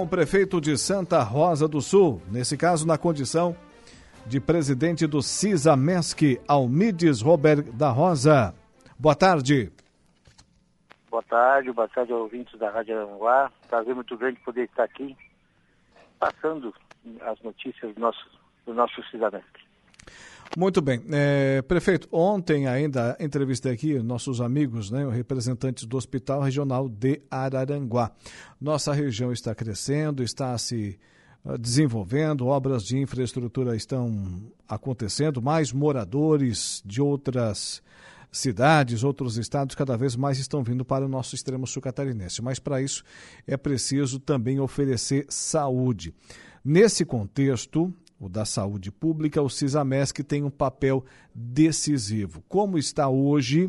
O prefeito de Santa Rosa do Sul, nesse caso na condição de presidente do CISAMESC, Almides Robert da Rosa. Boa tarde. Boa tarde, boa tarde ouvintes da Rádio Aranguá. Prazer muito grande poder estar aqui passando as notícias do nosso, do nosso CISAMESC. Muito bem. É, prefeito, ontem ainda entrevistei aqui nossos amigos, né, representantes do Hospital Regional de Araranguá. Nossa região está crescendo, está se ah, desenvolvendo, obras de infraestrutura estão acontecendo, mais moradores de outras cidades, outros estados cada vez mais estão vindo para o nosso extremo sul catarinense. Mas para isso é preciso também oferecer saúde. Nesse contexto, o da saúde pública, o CISAMESC tem um papel decisivo. Como está hoje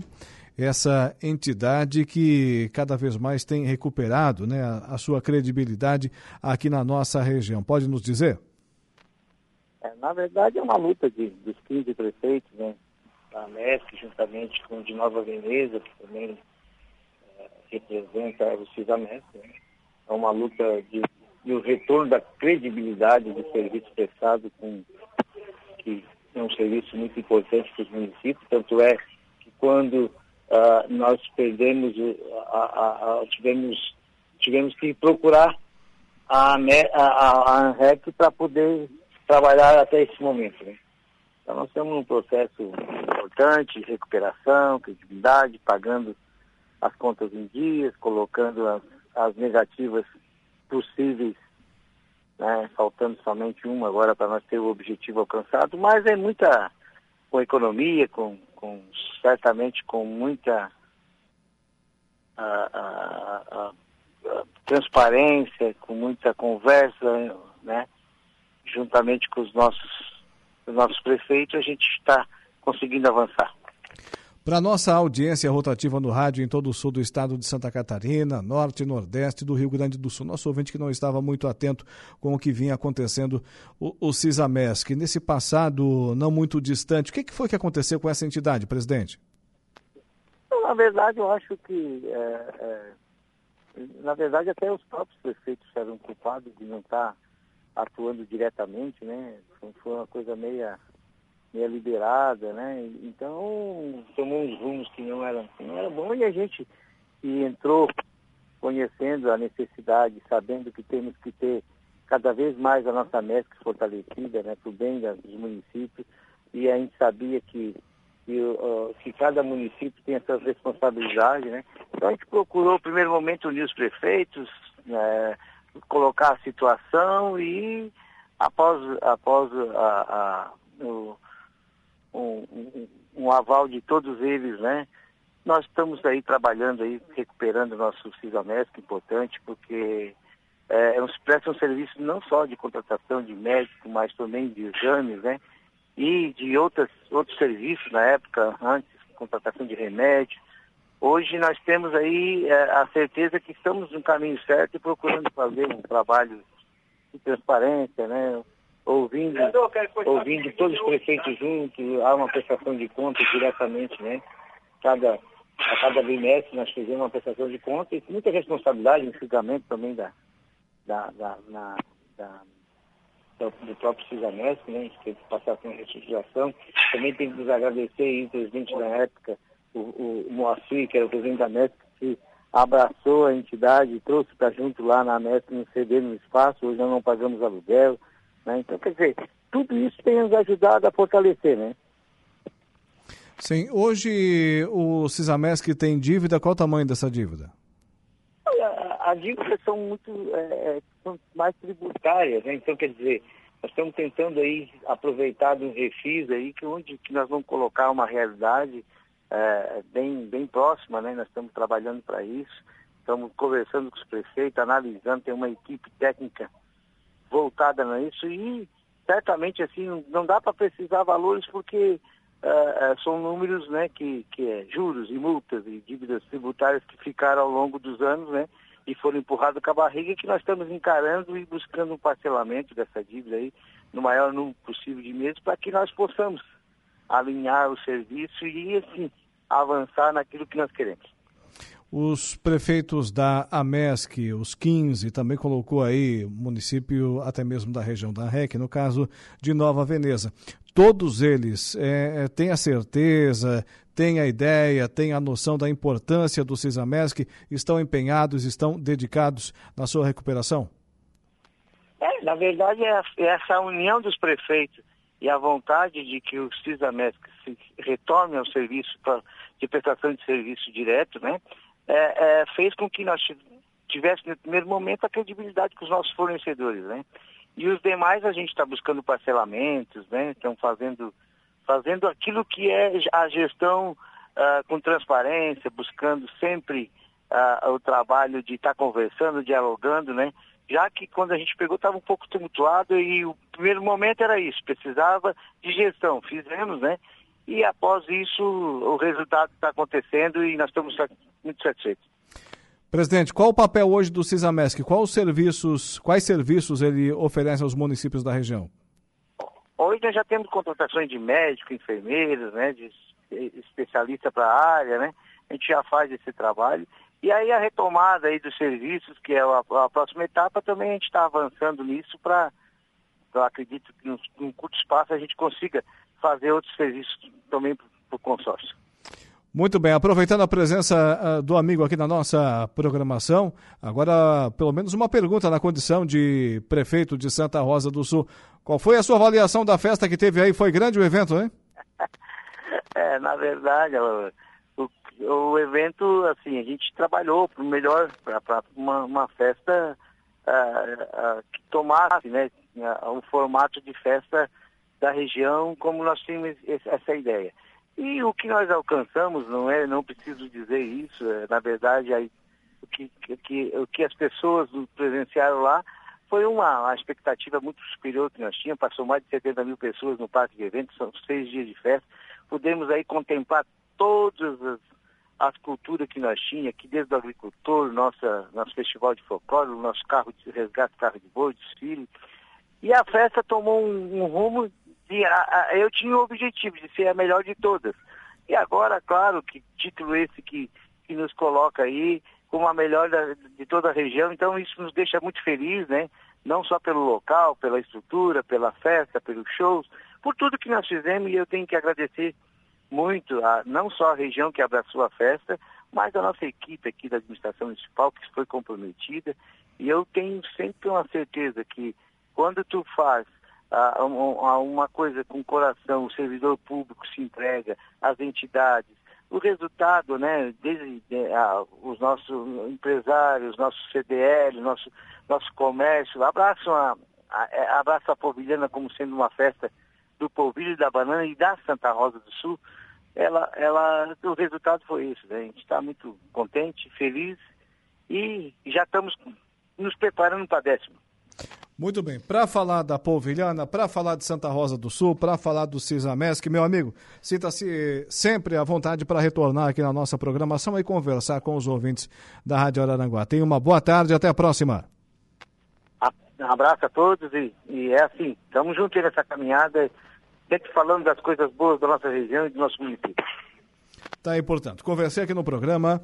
essa entidade que cada vez mais tem recuperado né, a, sua credibilidade aqui na nossa região? Pode nos dizer? É, na verdade, é uma luta de, dos 15 prefeitos, né? Da MESC, juntamente com o de Nova Veneza, que também é, representa o CISAMESC. Né? É uma luta de e o retorno da credibilidade do serviço prestado, com, que é um serviço muito importante para os municípios, tanto é que quando uh, nós perdemos, tivemos, tivemos que procurar a, a, a ANREC para poder trabalhar até esse momento. Né? Então nós temos um processo importante de recuperação, credibilidade, pagando as contas em dias, colocando as, as negativas possíveis, né, faltando somente uma agora para nós ter o objetivo alcançado, mas é muita com economia, com, com certamente com muita a, a, a, transparência, com muita conversa, né, juntamente com os nossos, os nossos prefeitos, a gente está conseguindo avançar. Para nossa audiência rotativa no rádio em todo o sul do estado de Santa Catarina, norte e nordeste do Rio Grande do Sul, nosso ouvinte que não estava muito atento com o que vinha acontecendo, o, o CISAMESC, nesse passado não muito distante, o que, que foi que aconteceu com essa entidade, presidente? Na verdade, eu acho que, é, é, na verdade, até os próprios prefeitos eram culpados de não estar atuando diretamente, né? Foi uma coisa meia meia liberada, né? Então tomou uns rumos que não eram, não era bom e a gente que entrou conhecendo a necessidade, sabendo que temos que ter cada vez mais a nossa MESC fortalecida, né, para o bem dos municípios, e a gente sabia que, que, uh, que cada município tem essas responsabilidades, né? Então a gente procurou, no primeiro momento, unir os prefeitos, né, colocar a situação e após, após a, a o, um, um, aval de todos eles, né? Nós estamos aí trabalhando aí, recuperando o nosso CISAMESC, importante, porque é, é, presta um serviço não só de contratação de médico, mas também de exames, né? E de outras, outros serviços na época, antes, contratação de remédio. Hoje nós temos aí é, a certeza que estamos no caminho certo e procurando fazer um trabalho de transparência, né? Ouvindo, ouvindo todos os prefeitos juntos, há uma prestação de contas diretamente, né? Cada, a cada bimestre nós fizemos uma prestação de contas e muita responsabilidade no julgamento também da, da, da, na, da do próprio CISAMESC, né? A gente teve que passar por uma reestruturação. Também tem que nos agradecer aí, o presidente da época, o, o, Moacir, que era o presidente da MESC, que abraçou a entidade trouxe para junto lá na MESC, no CD, no espaço. Hoje nós não pagamos aluguel, né? Então, quer dizer, tudo isso tem nos ajudado a fortalecer, né? Sim. Hoje o Cisamesc tem dívida, qual o tamanho dessa dívida? As dívidas são muito é, é, são mais tributárias, né? Então, quer dizer, nós estamos tentando aí aproveitar um refis aí, que onde que nós vamos colocar uma realidade é, bem, bem próxima, né? Nós estamos trabalhando para isso, estamos conversando com os prefeitos, analisando, tem uma equipe técnica voltada nisso e certamente assim não dá para precisar valores porque uh, são números né, que, que é juros e multas e dívidas tributárias que ficaram ao longo dos anos né, e foram empurrados com a barriga que nós estamos encarando e buscando um parcelamento dessa dívida aí no maior número possível de meses para que nós possamos alinhar o serviço e assim avançar naquilo que nós queremos. Os prefeitos da AMESC, os 15, também colocou aí município até mesmo da região da REC, no caso de Nova Veneza. Todos eles é, têm a certeza, têm a ideia, têm a noção da importância do CISAMESC, estão empenhados, estão dedicados na sua recuperação? É, na verdade, é, é essa união dos prefeitos e a vontade de que o CISAMESC retorne ao serviço pra, de prestação de serviço direto, né? É, é, fez com que nós tivéssemos, no primeiro momento, a credibilidade com os nossos fornecedores, né? E os demais a gente está buscando parcelamentos, né? Estão fazendo, fazendo aquilo que é a gestão uh, com transparência, buscando sempre uh, o trabalho de estar tá conversando, dialogando, né? Já que quando a gente pegou estava um pouco tumultuado e o primeiro momento era isso, precisava de gestão. Fizemos, né? E após isso o resultado está acontecendo e nós estamos muito satisfeitos. Presidente, qual o papel hoje do CISAMESC? Quais serviços, quais serviços ele oferece aos municípios da região? Hoje nós já temos contratações de médicos, enfermeiros, né, de especialista para a área, né? A gente já faz esse trabalho. E aí a retomada aí dos serviços, que é a, a próxima etapa, também a gente está avançando nisso para, acredito que num curto espaço a gente consiga fazer outros serviços também para o consórcio. Muito bem, aproveitando a presença uh, do amigo aqui na nossa programação, agora pelo menos uma pergunta na condição de prefeito de Santa Rosa do Sul. Qual foi a sua avaliação da festa que teve aí? Foi grande o evento, hein? é, na verdade, o, o, evento, assim, a gente trabalhou para melhor, para uma, uma, festa uh, uh, que tomasse, né, um formato de festa da região como nós tínhamos essa ideia. E o que nós alcançamos, não é, não preciso dizer isso, é, na verdade, aí, o, que, que, o que as pessoas presenciaram lá foi uma, uma, expectativa muito superior que nós tínhamos, passou mais de 70 mil pessoas no parque de eventos, são seis dias de festa, pudemos aí contemplar todas as, as culturas que nós tínhamos, aqui desde o agricultor, nossa, nosso festival de folclore, o nosso carro de resgate, carro de boi, desfile, e a festa tomou um, um rumo a, a, eu tinha o objetivo de ser a melhor de todas. E agora, claro, que título esse que, que nos coloca aí como a melhor da, de toda a região, então isso nos deixa muito feliz, né? Não só pelo local, pela estrutura, pela festa, pelos shows, por tudo que nós fizemos e eu tenho que agradecer muito a não só a região que abraçou a festa, mas a nossa equipe aqui da administração municipal que foi comprometida. E eu tenho sempre uma certeza que quando tu faz a, a uma coisa com o coração, o servidor público se entrega, as entidades, o resultado, né, desde a, os nossos empresários, nossos CDL, nosso, nosso comércio, abraçam a, a, é, abraçam a Polvilhana como sendo uma festa do polvilho da banana e da Santa Rosa do Sul, ela, ela, o resultado foi isso, né? A gente está muito contente, feliz e já estamos nos preparando para décimo. Muito bem. Para falar da Polvilhana, para falar de Santa Rosa do Sul, para falar do Cisamesc, meu amigo, sinta-se sempre à vontade para retornar aqui na nossa programação e conversar com os ouvintes da Rádio Araranguá. Tenha uma boa tarde e até a próxima. Um abraço a todos e, e é assim, estamos juntos nessa caminhada, sempre falando das coisas boas da nossa região e do nosso município. Tá aí, portanto, conversei aqui no programa